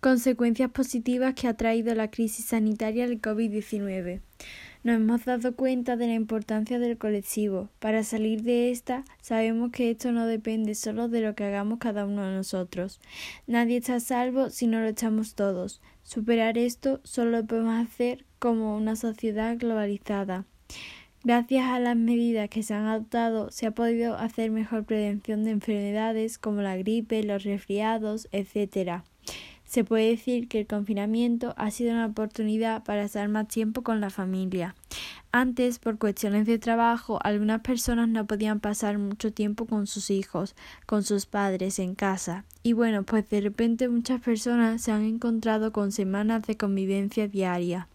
Consecuencias positivas que ha traído la crisis sanitaria del COVID-19. Nos hemos dado cuenta de la importancia del colectivo. Para salir de esta, sabemos que esto no depende solo de lo que hagamos cada uno de nosotros. Nadie está a salvo si no lo echamos todos. Superar esto solo lo podemos hacer como una sociedad globalizada. Gracias a las medidas que se han adoptado, se ha podido hacer mejor prevención de enfermedades como la gripe, los resfriados, etc. Se puede decir que el confinamiento ha sido una oportunidad para estar más tiempo con la familia. Antes, por cuestiones de trabajo, algunas personas no podían pasar mucho tiempo con sus hijos, con sus padres en casa. Y bueno, pues de repente muchas personas se han encontrado con semanas de convivencia diaria.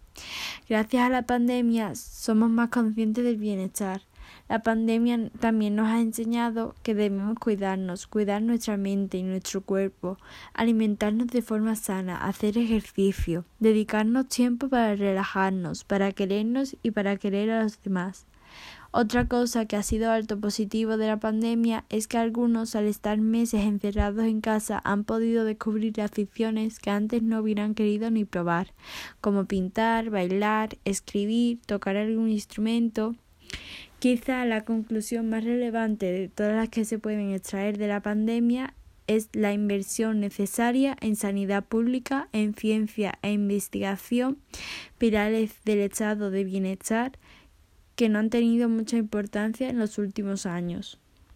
Gracias a la pandemia somos más conscientes del bienestar. La pandemia también nos ha enseñado que debemos cuidarnos, cuidar nuestra mente y nuestro cuerpo, alimentarnos de forma sana, hacer ejercicio, dedicarnos tiempo para relajarnos, para querernos y para querer a los demás. Otra cosa que ha sido alto positivo de la pandemia es que algunos al estar meses encerrados en casa han podido descubrir aficiones que antes no hubieran querido ni probar, como pintar, bailar, escribir, tocar algún instrumento. Quizá la conclusión más relevante de todas las que se pueden extraer de la pandemia es la inversión necesaria en sanidad pública, en ciencia e investigación, pilares del estado de bienestar que no han tenido mucha importancia en los últimos años.